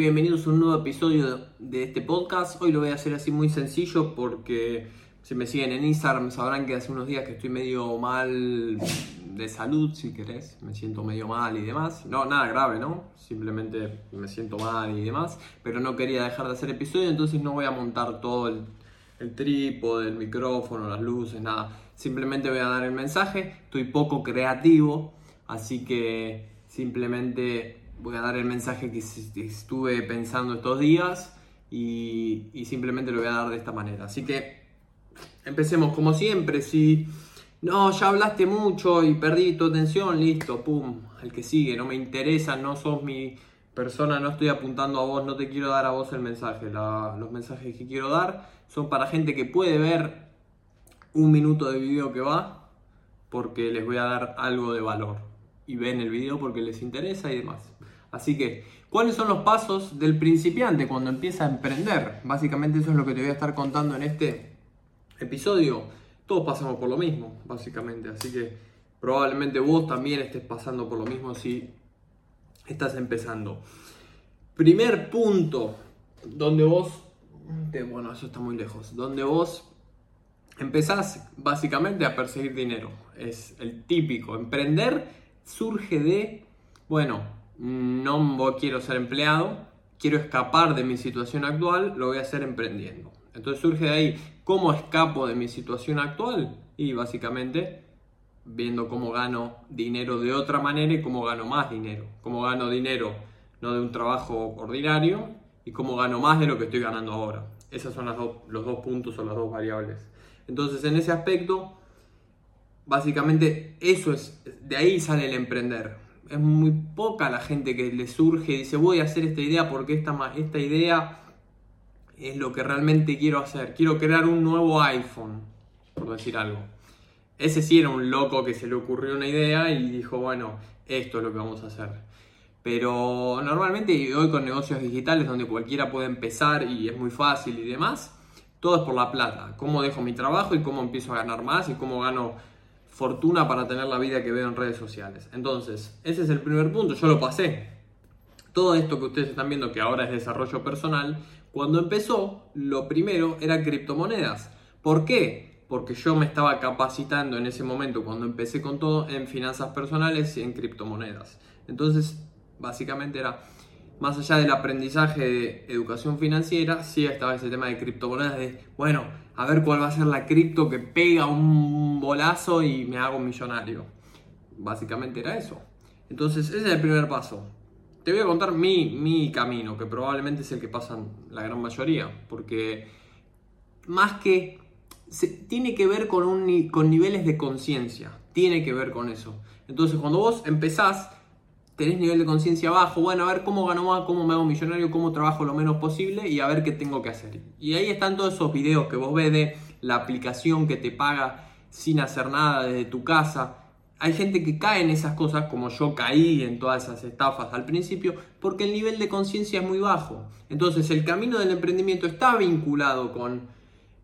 Bienvenidos a un nuevo episodio de este podcast. Hoy lo voy a hacer así muy sencillo porque si me siguen en Instagram sabrán que hace unos días que estoy medio mal de salud, si querés. Me siento medio mal y demás. No, nada grave, ¿no? Simplemente me siento mal y demás. Pero no quería dejar de hacer episodio, entonces no voy a montar todo el, el trípode, el micrófono, las luces, nada. Simplemente voy a dar el mensaje. Estoy poco creativo, así que simplemente voy a dar el mensaje que estuve pensando estos días y, simplemente lo voy a dar de esta manera. Así que empecemos como siempre. Si no, ya hablaste mucho y perdí tu atención, listo, pum, al que sigue, no me interesa, no sos mi persona, no estoy apuntando a vos, no te quiero dar a vos el mensaje. los mensajes que quiero dar son para gente que puede ver un minuto de video que va porque les voy a dar algo de valor y ven el video porque les interesa y demás. Así que, ¿cuáles son los pasos del principiante cuando empieza a emprender? Básicamente eso es lo que te voy a estar contando en este episodio. Todos pasamos por lo mismo, básicamente. Así que probablemente vos también estés pasando por lo mismo si estás empezando. Primer punto donde vos, bueno, eso está muy lejos, donde vos empezás básicamente a perseguir dinero. Es el típico. Emprender surge de, bueno, no quiero ser empleado, quiero escapar de mi situación actual, lo voy a hacer emprendiendo. Entonces surge de ahí, ¿cómo escapo de mi situación actual? Y básicamente viendo cómo gano dinero de otra manera y cómo gano más dinero. Cómo gano dinero no de un trabajo ordinario y cómo gano más de lo que estoy ganando ahora. Esos son los dos puntos o las dos variables. Entonces en ese aspecto, básicamente eso es, de ahí sale el emprender es muy poca la gente que le surge y dice voy a hacer esta idea porque esta, esta idea es lo que realmente quiero hacer. Quiero crear un nuevo iPhone, por decir algo. Ese sí era un loco que se le ocurrió una idea y dijo, bueno, esto es lo que vamos a hacer. Pero normalmente hoy con negocios digitales donde cualquiera puede empezar y es muy fácil y demás, todo es por la plata. Cómo dejo mi trabajo y cómo empiezo a ganar más y cómo gano fortuna para tener la vida que veo en redes sociales. Entonces, ese es el primer punto, yo lo pasé. Todo esto que ustedes están viendo que ahora es desarrollo personal, cuando empezó, lo primero era criptomonedas. ¿Por qué? Porque yo me estaba capacitando en ese momento, cuando empecé con todo, en finanzas personales y en criptomonedas. Entonces, básicamente era, más allá del aprendizaje de educación financiera, sí estaba ese tema de criptomonedas, de, bueno, a ver cuál va a ser la cripto que pega un bolazo y me hago millonario. Básicamente era eso. Entonces, ese es el primer paso. Te voy a contar mi, mi camino, que probablemente es el que pasan la gran mayoría, porque más que tiene que ver con, un, con niveles de conciencia, tiene que ver con eso. Entonces, cuando vos empezás, tenés nivel de conciencia bajo, bueno, a ver cómo gano más, cómo me hago millonario, cómo trabajo lo menos posible y a ver qué tengo que hacer. Y ahí están todos esos videos que vos ves de la aplicación que te paga sin hacer nada desde tu casa. Hay gente que cae en esas cosas como yo caí en todas esas estafas al principio porque el nivel de conciencia es muy bajo. Entonces el camino del emprendimiento está vinculado con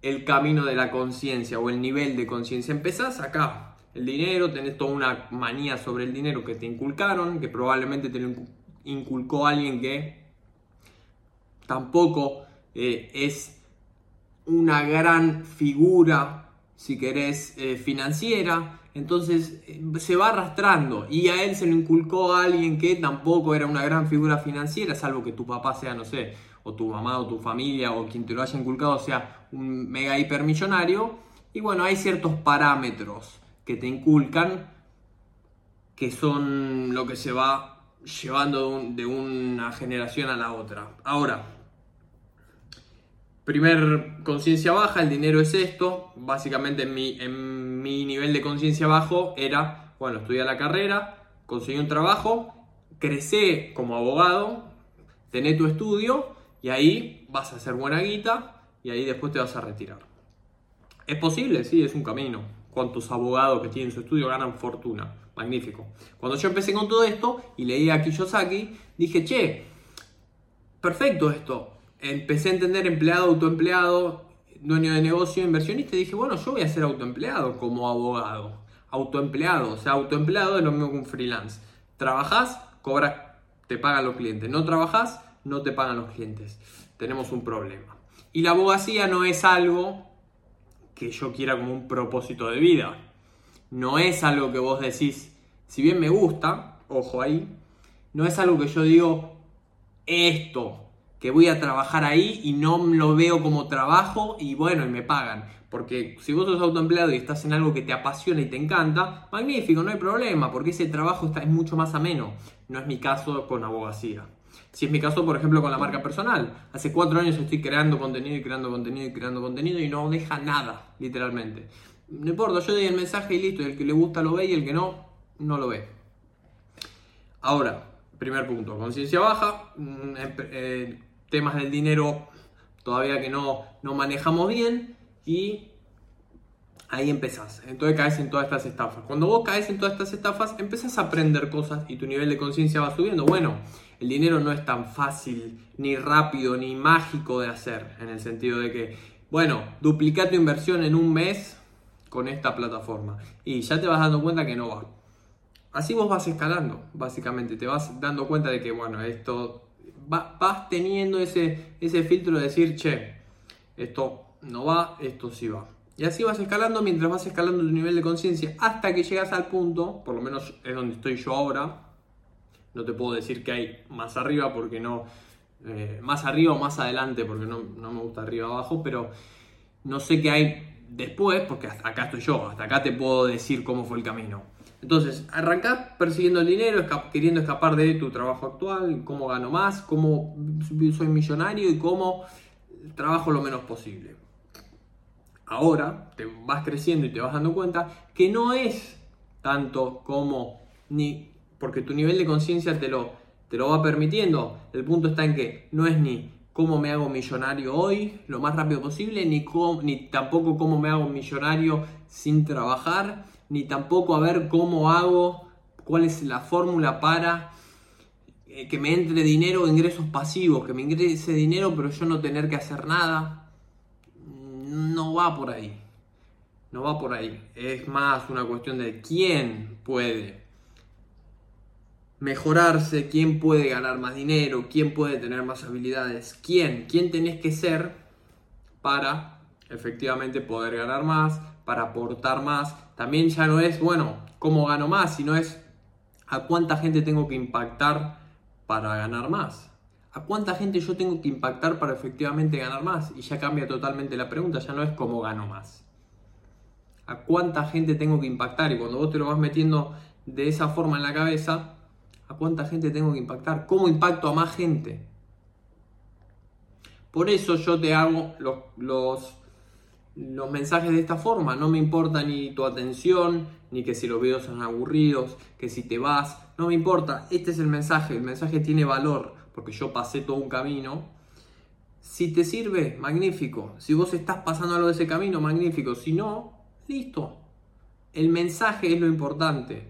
el camino de la conciencia o el nivel de conciencia. Empezás acá, el dinero, tenés toda una manía sobre el dinero que te inculcaron, que probablemente te lo inculcó alguien que tampoco eh, es una gran figura, si querés, eh, financiera. Entonces eh, se va arrastrando y a él se lo inculcó a alguien que tampoco era una gran figura financiera, salvo que tu papá sea, no sé, o tu mamá o tu familia o quien te lo haya inculcado sea un mega hipermillonario. Y bueno, hay ciertos parámetros que te inculcan, que son lo que se va llevando de, una generación a la otra. Ahora, primer conciencia baja, el dinero es esto. Básicamente en mi, nivel de conciencia bajo era, bueno, estudié la carrera, conseguí un trabajo, crecí como abogado, tené tu estudio y ahí vas a hacer buena guita y ahí después te vas a retirar. ¿Es posible? Sí, es un camino cuántos abogados que tienen su estudio ganan fortuna. Magnífico. Cuando yo empecé con todo esto y leí a Kiyosaki, dije, che, perfecto esto. Empecé a entender empleado, autoempleado, dueño de negocio, inversionista, y dije, bueno, yo voy a ser autoempleado como abogado. Autoempleado, o sea, autoempleado es lo mismo que un freelance. Trabajás, cobras, te pagan los clientes. No trabajás, no te pagan los clientes. Tenemos un problema. Y la abogacía no es algo que yo quiera como un propósito de vida. No es algo que vos decís, si bien me gusta, ojo ahí, no es algo que yo digo, esto, que voy a trabajar ahí y no lo veo como trabajo y bueno, y me pagan. Porque si vos sos autoempleado y estás en algo que te apasiona y te encanta, magnífico, no hay problema, porque ese trabajo está, es mucho más ameno. No es mi caso con abogacía. Si es mi caso, por ejemplo, con la marca personal. Hace cuatro años estoy creando contenido y creando contenido y creando contenido y no deja nada, literalmente. No importa, yo doy el mensaje y listo, y el que le gusta lo ve y el que no, no lo ve. Ahora, primer punto, conciencia baja, mm, eh, temas del dinero todavía que no, no manejamos bien y ahí empezás. Entonces caes en todas estas estafas. Cuando vos caes en todas estas estafas, empezás a aprender cosas y tu nivel de conciencia va subiendo. Bueno, el dinero no es tan fácil, ni rápido, ni mágico de hacer, en el sentido de que, bueno, duplica tu inversión en un mes con esta plataforma y ya te vas dando cuenta que no va. Así vos vas escalando, básicamente, te vas dando cuenta de que, bueno, esto vas teniendo ese, ese filtro de decir, che, esto no va, esto sí va. Y así vas escalando mientras vas escalando tu nivel de conciencia hasta que llegas al punto, por lo menos es donde estoy yo ahora. No te puedo decir que hay más arriba porque no, eh, más arriba o más adelante porque no, no me gusta arriba abajo, pero no sé qué hay después porque hasta acá estoy yo, hasta acá te puedo decir cómo fue el camino. Entonces, arrancás persiguiendo el dinero, queriendo escapar de tu trabajo actual, cómo gano más, cómo soy millonario y cómo trabajo lo menos posible. Ahora te vas creciendo y te vas dando cuenta que no es tanto como ni porque tu nivel de conciencia te lo, te lo va permitiendo. El punto está en que no es ni cómo me hago millonario hoy lo más rápido posible, ni, ni tampoco cómo me hago millonario sin trabajar, ni tampoco a ver cómo hago, cuál es la fórmula para eh, que me entre dinero ingresos pasivos, que me ingrese dinero pero yo no tener que hacer nada. No va por ahí. No va por ahí. Es más una cuestión de quién puede mejorarse, quién puede ganar más dinero, quién puede tener más habilidades, quién, quién tenés que ser para efectivamente poder ganar más, para aportar más. También ya no es, bueno, cómo gano más, sino es a cuánta gente tengo que impactar para ganar más. ¿A cuánta gente yo tengo que impactar para efectivamente ganar más? Y ya cambia totalmente la pregunta, ya no es cómo gano más. ¿A cuánta gente tengo que impactar? Y cuando vos te lo vas metiendo de esa forma en la cabeza, ¿a cuánta gente tengo que impactar? ¿Cómo impacto a más gente? Por eso yo te hago los, los mensajes de esta forma. No me importa ni tu atención, ni que si los videos son aburridos, que si te vas, no me importa. Este es el mensaje, el mensaje tiene valor, porque yo pasé todo un camino. Si te sirve, magnífico. Si vos estás pasando algo de ese camino, magnífico. Si no, listo. El mensaje es lo importante.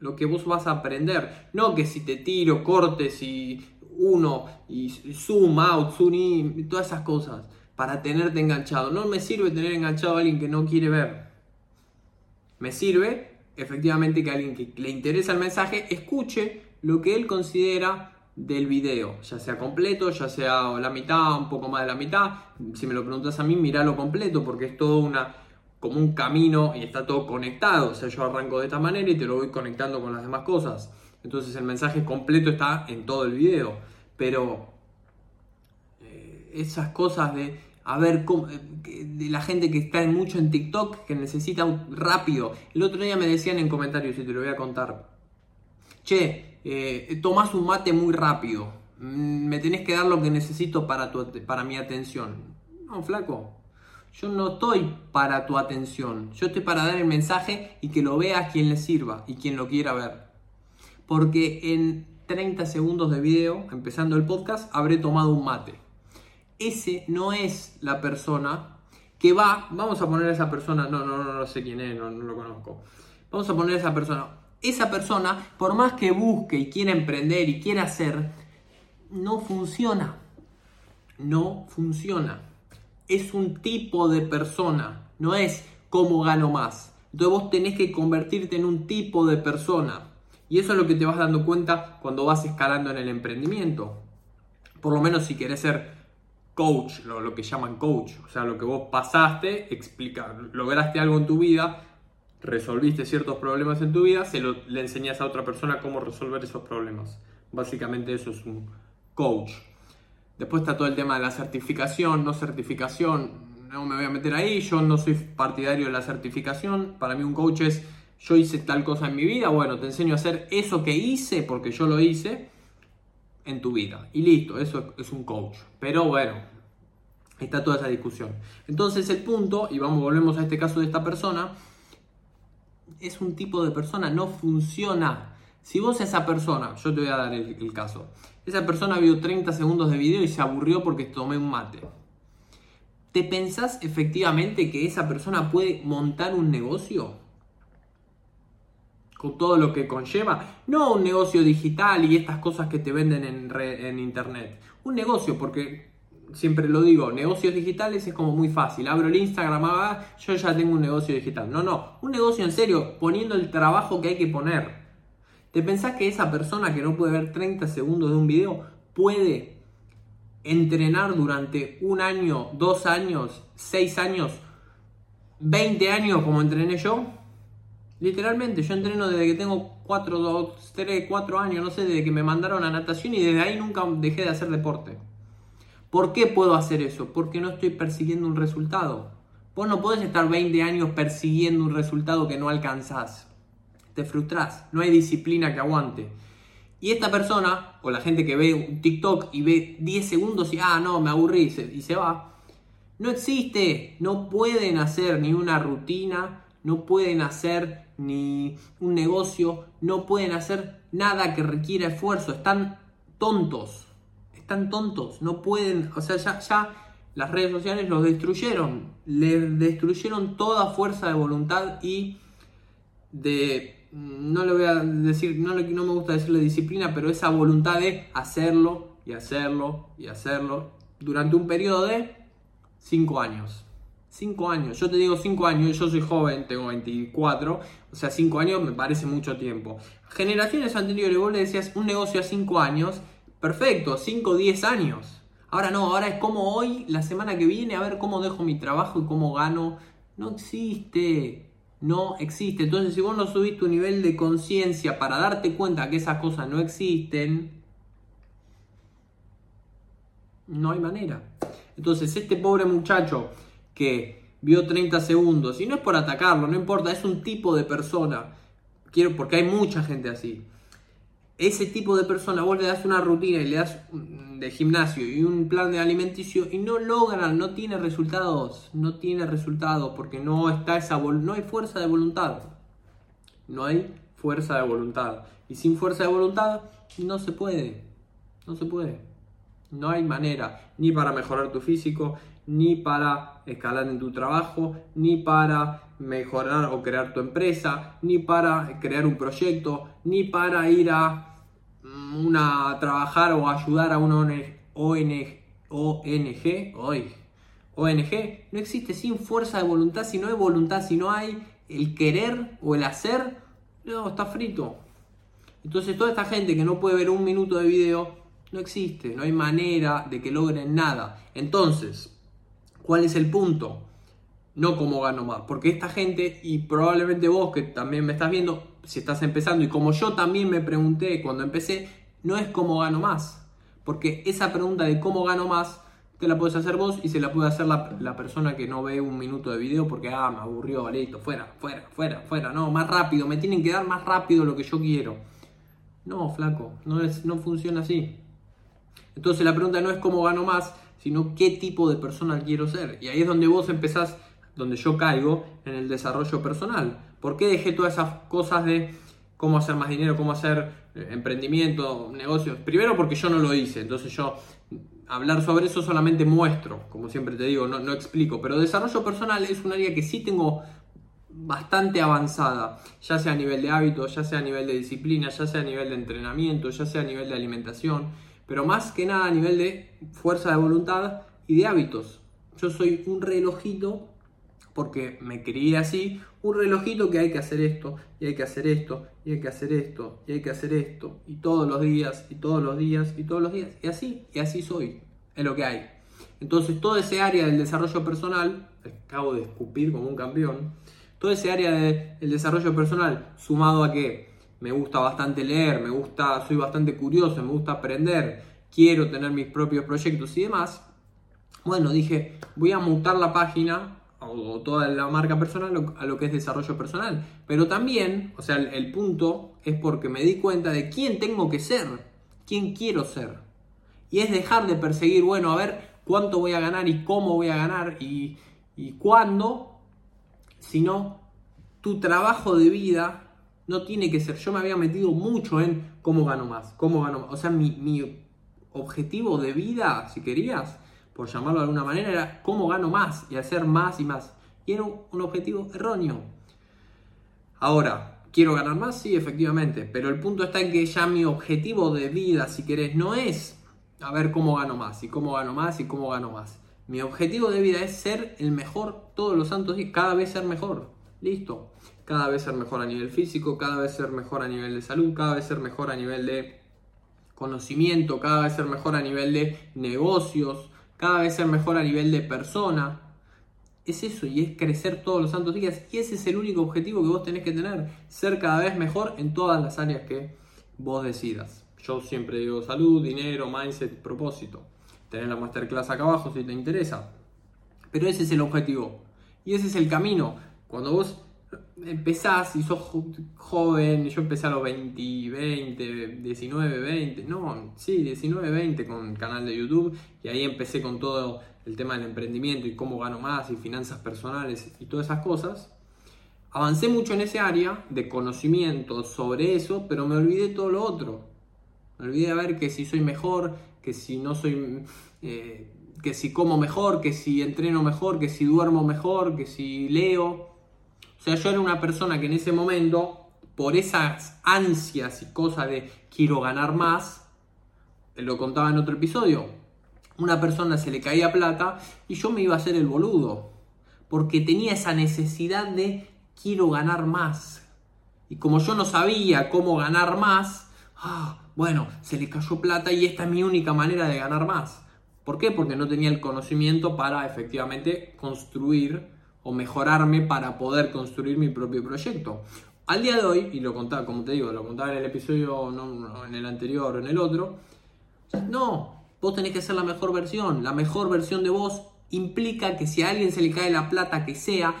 Lo que vos vas a aprender. No que si te tiro, cortes y uno, y zoom out, zoom in, todas esas cosas para tenerte enganchado. No me sirve tener enganchado a alguien que no quiere ver. Me sirve efectivamente que alguien que le interesa el mensaje escuche lo que él considera del video, ya sea completo, ya sea la mitad, un poco más de la mitad. Si me lo preguntas a mí, míralo completo porque es todo una como un camino y está todo conectado. O sea, yo arranco de esta manera y te lo voy conectando con las demás cosas. Entonces el mensaje completo está en todo el video. Pero esas cosas de, a ver, eh, de la gente que está mucho en TikTok, que necesita rápido. El otro día me decían en comentarios, y te lo voy a contar, che, eh, tomás un mate muy rápido, mm, me tenés que dar lo que necesito para, tu, para mi atención. No, flaco, yo no estoy para tu atención, yo estoy para dar el mensaje y que lo vea quien le sirva y quien lo quiera ver. Porque en 30 segundos de video, empezando el podcast, habré tomado un mate ese no es la persona que va, vamos a poner a esa persona, no, no, no, no sé quién es, no, no lo conozco. Vamos a poner a esa persona. Esa persona, por más que busque y quiera emprender y quiera hacer, no funciona. No funciona. Es un tipo de persona, no es cómo gano más. Entonces vos tenés que convertirte en un tipo de persona. Y eso es lo que te vas dando cuenta cuando vas escalando en el emprendimiento. Por lo menos si querés ser coach, lo, que llaman coach, o sea, lo que vos pasaste, explicar, lograste algo en tu vida, resolviste ciertos problemas en tu vida, se lo, le enseñas a otra persona cómo resolver esos problemas. Básicamente eso es un coach. Después está todo el tema de la certificación, no certificación, no me voy a meter ahí, yo no soy partidario de la certificación, para mí un coach es, yo hice tal cosa en mi vida, bueno, te enseño a hacer eso que hice porque yo lo hice en tu vida. Y listo, eso es un coach. Pero bueno, está toda esa discusión. Entonces el punto, y vamos, volvemos a este caso de esta persona, es un tipo de persona, no funciona. Si vos esa persona, yo te voy a dar el caso, esa persona vio 30 segundos de video y se aburrió porque tomé un mate. ¿Te pensás efectivamente que esa persona puede montar un negocio? Con todo lo que conlleva. No un negocio digital y estas cosas que te venden en, en internet. Un negocio, porque siempre lo digo, negocios digitales es como muy fácil. Abro el Instagram, ah, yo ya tengo un negocio digital. No, no, un negocio en serio, poniendo el trabajo que hay que poner. ¿Te pensás que esa persona que no puede ver 30 segundos de un video puede entrenar durante un año, dos años, seis años, 20 años como entrené yo? Literalmente, yo entreno desde que tengo 4, 2, 3, 4 años, no sé, desde que me mandaron a natación y desde ahí nunca dejé de hacer deporte. ¿Por qué puedo hacer eso? Porque no estoy persiguiendo un resultado. Vos no podés estar 20 años persiguiendo un resultado que no alcanzás te frustras, no hay disciplina que aguante. Y esta persona, o la gente que ve un TikTok y ve 10 segundos y, ah, no, me aburrí y se, va, no existe, no pueden hacer ni una rutina, no pueden hacer ni un negocio, no pueden hacer nada que requiera esfuerzo, están tontos, están tontos, no pueden, o sea, ya, las redes sociales los destruyeron, les destruyeron toda fuerza de voluntad y de no le voy a decir, no, no me gusta decirle disciplina, pero esa voluntad de hacerlo y hacerlo y hacerlo durante un periodo de 5 años. 5 años, yo te digo 5 años, yo soy joven, tengo 24, o sea, 5 años me parece mucho tiempo. Generaciones anteriores, vos le decías un negocio a 5 años, perfecto, 5, 10 años. Ahora no, ahora es como hoy, la semana que viene, a ver cómo dejo mi trabajo y cómo gano. No existe no existe. Entonces, si vos no subís tu nivel de conciencia para darte cuenta que esas cosas no existen, no hay manera. Entonces, este pobre muchacho que vio 30 segundos, y no es por atacarlo, no importa, es un tipo de persona, quiero, porque hay mucha gente así ese tipo de persona, vos le das una rutina y le das de gimnasio y un plan de alimenticio y no logran, no tiene resultados, no tiene resultados porque no está esa no hay fuerza de voluntad. No hay fuerza de voluntad. Y sin fuerza de voluntad no se puede. No se puede. No hay manera ni para mejorar tu físico, ni para escalar en tu trabajo, ni para mejorar o crear tu empresa, ni para crear un proyecto, ni para ir a mm, una trabajar o ayudar a una ONG, ONG, hoy, ONG, no existe sin fuerza de voluntad, si no hay voluntad, si no hay el querer o el hacer, no, está frito. Entonces toda esta gente que no puede ver un minuto de video, no existe, no hay manera de que logren nada. Entonces, ¿cuál es el punto? No cómo gano más. Porque esta gente, y probablemente vos que también me estás viendo, si estás empezando, y como yo también me pregunté cuando empecé, no es cómo gano más. Porque esa pregunta de cómo gano más, te la puedes hacer vos y se la puede hacer la, persona que no ve un minuto de video porque, ah, me aburrió, listo, fuera, fuera, fuera, fuera, no, más rápido, me tienen que dar más rápido lo que yo quiero. No, flaco, no, es, no funciona así. Entonces la pregunta no es cómo gano más, sino qué tipo de persona quiero ser. Y ahí es donde vos empezás donde yo caigo en el desarrollo personal. ¿Por qué dejé todas esas cosas de cómo hacer más dinero, cómo hacer eh, emprendimiento, negocios? Primero porque yo no lo hice, entonces yo hablar sobre eso solamente muestro, como siempre te digo, no, no explico, pero desarrollo personal es un área que sí tengo bastante avanzada, ya sea a nivel de hábitos, ya sea a nivel de disciplina, ya sea a nivel de entrenamiento, ya sea a nivel de alimentación, pero más que nada a nivel de fuerza de voluntad y de hábitos. Yo soy un relojito porque me crié así, un relojito que hay que hacer esto, y hay que hacer esto, y hay que hacer esto, y hay que hacer esto, y todos los días, y todos los días, y todos los días, y así, y así soy, es lo que hay. Entonces, todo ese área del desarrollo personal, acabo de escupir como un campeón, todo ese área del desarrollo personal, sumado a que me gusta bastante leer, me gusta, soy bastante curioso, me gusta aprender, quiero tener mis propios proyectos y demás, bueno, dije, voy a mutar la página o toda la marca personal a lo que es desarrollo personal. Pero también, o sea, el, punto es porque me di cuenta de quién tengo que ser, quién quiero ser. Y es dejar de perseguir, bueno, a ver cuánto voy a ganar y cómo voy a ganar y, y cuándo, sino tu trabajo de vida no tiene que ser. Yo me había metido mucho en cómo gano más, cómo gano más. O sea, mi, mi objetivo de vida, si querías, por llamarlo de alguna manera, era cómo gano más y hacer más y más. Y era un objetivo erróneo. Ahora, ¿quiero ganar más? Sí, efectivamente. Pero el punto está en que ya mi objetivo de vida, si querés, no es a ver cómo gano más y cómo gano más y cómo gano más. Mi objetivo de vida es ser el mejor todos los santos días, cada vez ser mejor. Listo. Cada vez ser mejor a nivel físico, cada vez ser mejor a nivel de salud, cada vez ser mejor a nivel de conocimiento, cada vez ser mejor a nivel de negocios, cada vez ser mejor a nivel de persona. Es eso y es crecer todos los santos días. Y ese es el único objetivo que vos tenés que tener. Ser cada vez mejor en todas las áreas que vos decidas. Yo siempre digo salud, dinero, mindset, propósito. Tenés la masterclass acá abajo si te interesa. Pero ese es el objetivo. Y ese es el camino. Cuando vos empezás y sos joven, yo empecé a los 20, 20, 19, 20, no, sí, 19, 20 con el canal de YouTube y ahí empecé con todo el tema del emprendimiento y cómo gano más y finanzas personales y todas esas cosas. Avancé mucho en ese área de conocimiento sobre eso, pero me olvidé todo lo otro. Me olvidé de ver que si soy mejor, que si no soy, eh, que si como mejor, que si entreno mejor, que si duermo mejor, que si leo o sea, yo era una persona que en ese momento, por esas ansias y cosas de quiero ganar más, lo contaba en otro episodio, una persona se le caía plata y yo me iba a hacer el boludo, porque tenía esa necesidad de quiero ganar más. Y como yo no sabía cómo ganar más, ah, bueno, se le cayó plata y esta es mi única manera de ganar más. ¿Por qué? Porque no tenía el conocimiento para efectivamente construir o mejorarme para poder construir mi propio proyecto. Al día de hoy, y lo contaba, como te digo, lo contaba en el episodio, no, en el anterior o en el otro, no, vos tenés que ser la mejor versión. La mejor versión de vos implica que si a alguien se le cae la plata que sea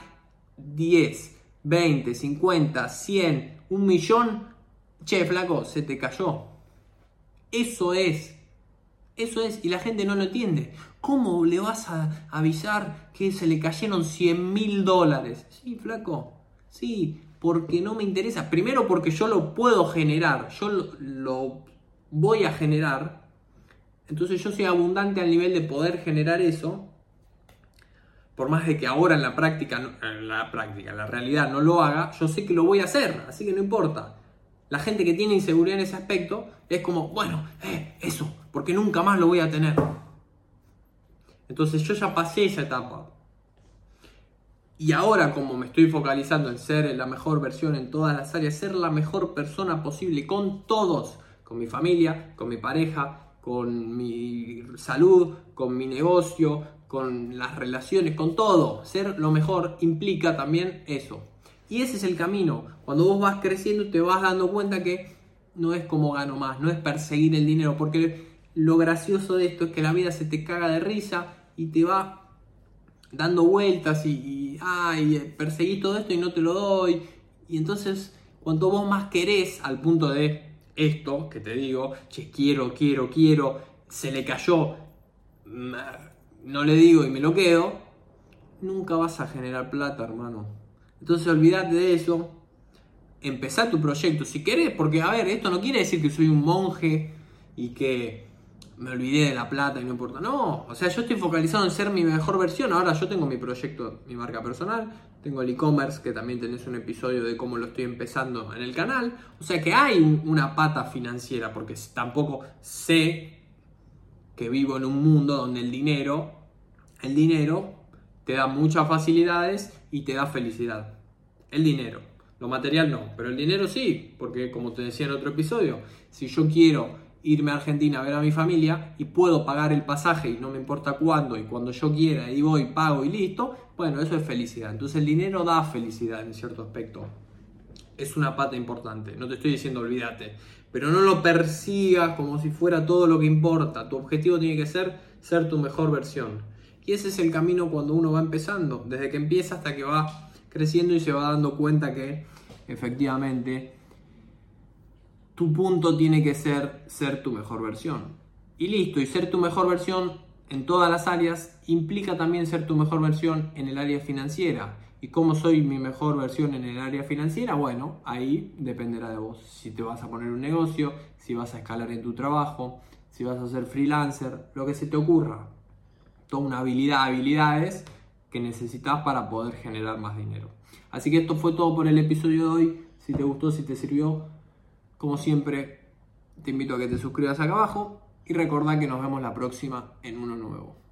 10, 20, 50, 100, un millón, che, flaco, se te cayó. Eso es. Eso es, y la gente no lo entiende. ¿Cómo le vas a avisar que se le cayeron 100 mil dólares? Sí, flaco. Sí, porque no me interesa. Primero porque yo lo puedo generar. Yo lo, voy a generar. Entonces yo soy abundante al nivel de poder generar eso. Por más de que ahora en la práctica, en la práctica, la realidad no lo haga, yo sé que lo voy a hacer, así que no importa. La gente que tiene inseguridad en ese aspecto es como, bueno, eh, eso, porque nunca más lo voy a tener. Entonces yo ya pasé esa etapa. Y ahora como me estoy focalizando en ser la mejor versión en todas las áreas, ser la mejor persona posible con todos, con mi familia, con mi pareja, con mi salud, con mi negocio, con las relaciones, con todo. Ser lo mejor implica también eso. Y ese es el camino. Cuando vos vas creciendo te vas dando cuenta que no es como gano más, no es perseguir el dinero, porque lo gracioso de esto es que la vida se te caga de risa y te va dando vueltas y, ay, perseguí todo esto y no te lo doy. Y entonces, cuanto vos más querés al punto de esto que te digo, che, quiero, quiero, quiero, se le cayó, no le digo y me lo quedo, nunca vas a generar plata, hermano. Entonces, olvídate de eso. Empezá tu proyecto si querés, porque a ver, esto no quiere decir que soy un monje y que me olvidé de la plata y no importa. No, o sea, yo estoy focalizado en ser mi mejor versión. Ahora yo tengo mi proyecto, mi marca personal, tengo el e-commerce, que también tenés un episodio de cómo lo estoy empezando en el canal. O sea que hay una pata financiera, porque tampoco sé que vivo en un mundo donde el dinero, el dinero te da muchas facilidades y te da felicidad. El dinero. Lo material no, pero el dinero sí, porque como te decía en otro episodio, si yo quiero irme a Argentina a ver a mi familia y puedo pagar el pasaje y no me importa cuándo y cuando yo quiera y voy, pago y listo, bueno, eso es felicidad. Entonces el dinero da felicidad en cierto aspecto. Es una pata importante, no te estoy diciendo olvídate, pero no lo persigas como si fuera todo lo que importa. Tu objetivo tiene que ser ser tu mejor versión. Y ese es el camino cuando uno va empezando, desde que empieza hasta que va creciendo y se va dando cuenta que efectivamente tu punto tiene que ser ser tu mejor versión. Y listo, y ser tu mejor versión en todas las áreas implica también ser tu mejor versión en el área financiera. ¿Y cómo soy mi mejor versión en el área financiera? Bueno, ahí dependerá de vos. Si te vas a poner un negocio, si vas a escalar en tu trabajo, si vas a ser freelancer, lo que se te ocurra. Toda una habilidad, habilidades que necesitas para poder generar más dinero. Así que esto fue todo por el episodio de hoy. Si te gustó, si te sirvió, como siempre, te invito a que te suscribas acá abajo y recordá que nos vemos la próxima en uno nuevo.